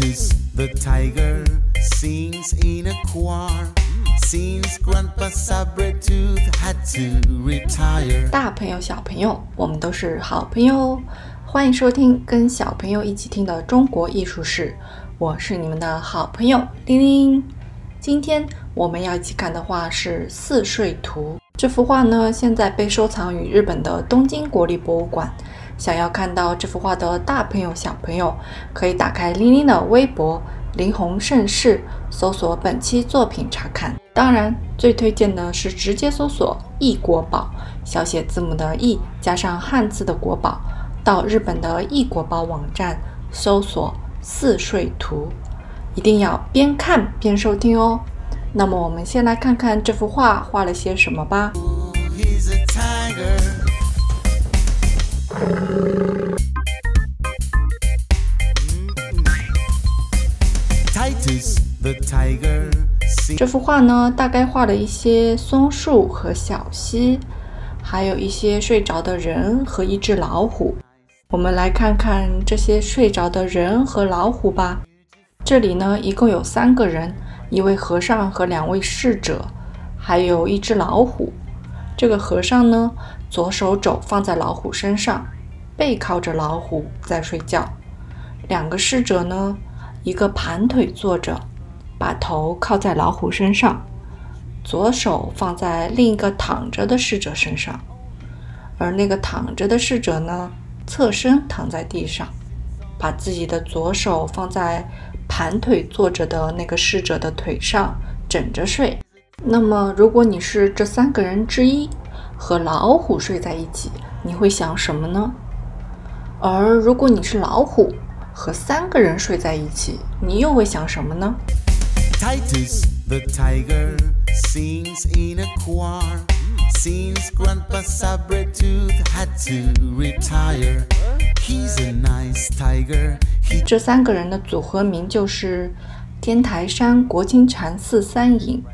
this the tiger sings in a choir since Grandpa Sabretooth had to retire. 大朋友、小朋友，我们都是好朋友哦！欢迎收听跟小朋友一起听的中国艺术史，我是你们的好朋友玲玲。今天我们要一起看的画是《四睡图》。这幅画呢，现在被收藏于日本的东京国立博物馆。想要看到这幅画的大朋友、小朋友，可以打开玲玲的微博“林红盛世”，搜索本期作品查看。当然，最推荐的是直接搜索“异国宝”，小写字母的“异”加上汉字的“国宝”，到日本的异国宝网站搜索“四睡图”，一定要边看边收听哦。那么，我们先来看看这幅画画了些什么吧。He's a tiger. 这幅画呢，大概画了一些松树和小溪，还有一些睡着的人和一只老虎。我们来看看这些睡着的人和老虎吧。这里呢，一共有三个人，一位和尚和两位侍者，还有一只老虎。这个和尚呢，左手肘放在老虎身上，背靠着老虎在睡觉。两个侍者呢，一个盘腿坐着，把头靠在老虎身上，左手放在另一个躺着的侍者身上，而那个躺着的侍者呢，侧身躺在地上，把自己的左手放在盘腿坐着的那个侍者的腿上，枕着睡。那么，如果你是这三个人之一，和老虎睡在一起，你会想什么呢？而如果你是老虎，和三个人睡在一起，你又会想什么呢？Titus the tiger sings in a choir since Grandpa Sabretooth had to retire. He's a nice tiger. 这三个人的组合名就是天台山国清禅寺三隐。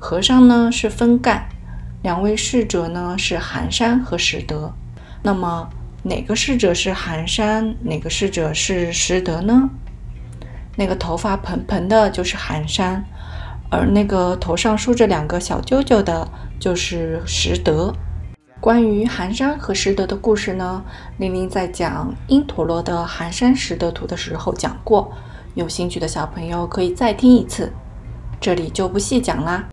和尚呢是分干，两位侍者呢是寒山和拾得。那么哪个侍者是寒山，哪个侍者是拾得呢？那个头发蓬蓬的就是寒山，而那个头上梳着两个小揪揪的就是拾得。关于寒山和拾得的故事呢，玲玲在讲因陀罗的《寒山拾得图》的时候讲过，有兴趣的小朋友可以再听一次，这里就不细讲啦。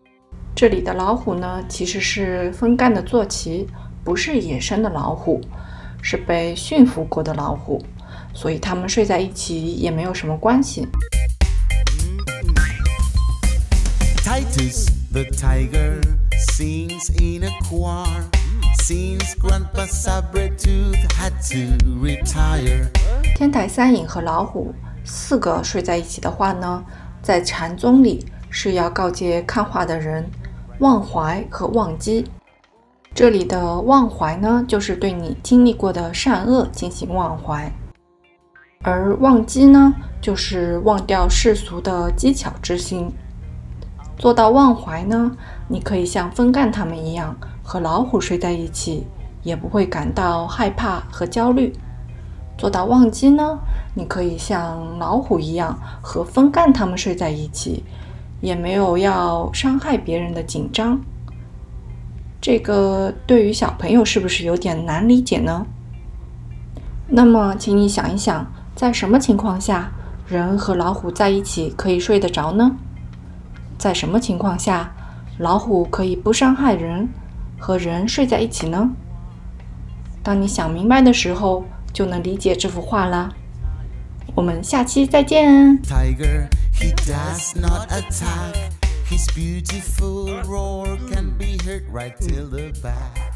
这里的老虎呢，其实是风干的坐骑，不是野生的老虎，是被驯服过的老虎，所以它们睡在一起也没有什么关系。Titus the tiger sings in a choir since Grandpa Sabretooth had to retire. 天台三影和老虎四个睡在一起的话呢，在禅宗里是要告诫看画的人忘怀和忘机。这里的忘怀呢，就是对你经历过的善恶进行忘怀；而忘机呢，就是忘掉世俗的机巧之心。做到忘怀呢，你可以像风干他们一样，和老虎睡在一起，也不会感到害怕和焦虑。做到忘机呢，你可以像老虎一样和风干他们睡在一起，也没有要伤害别人的紧张。这个对于小朋友是不是有点难理解呢？那么，请你想一想，在什么情况下人和老虎在一起可以睡得着呢？在什么情况下老虎可以不伤害人，和人睡在一起呢？当你想明白的时候，就能理解这幅画啦。我们下期再见。Tiger, he does not attack. His beautiful roar can be heard right till the back.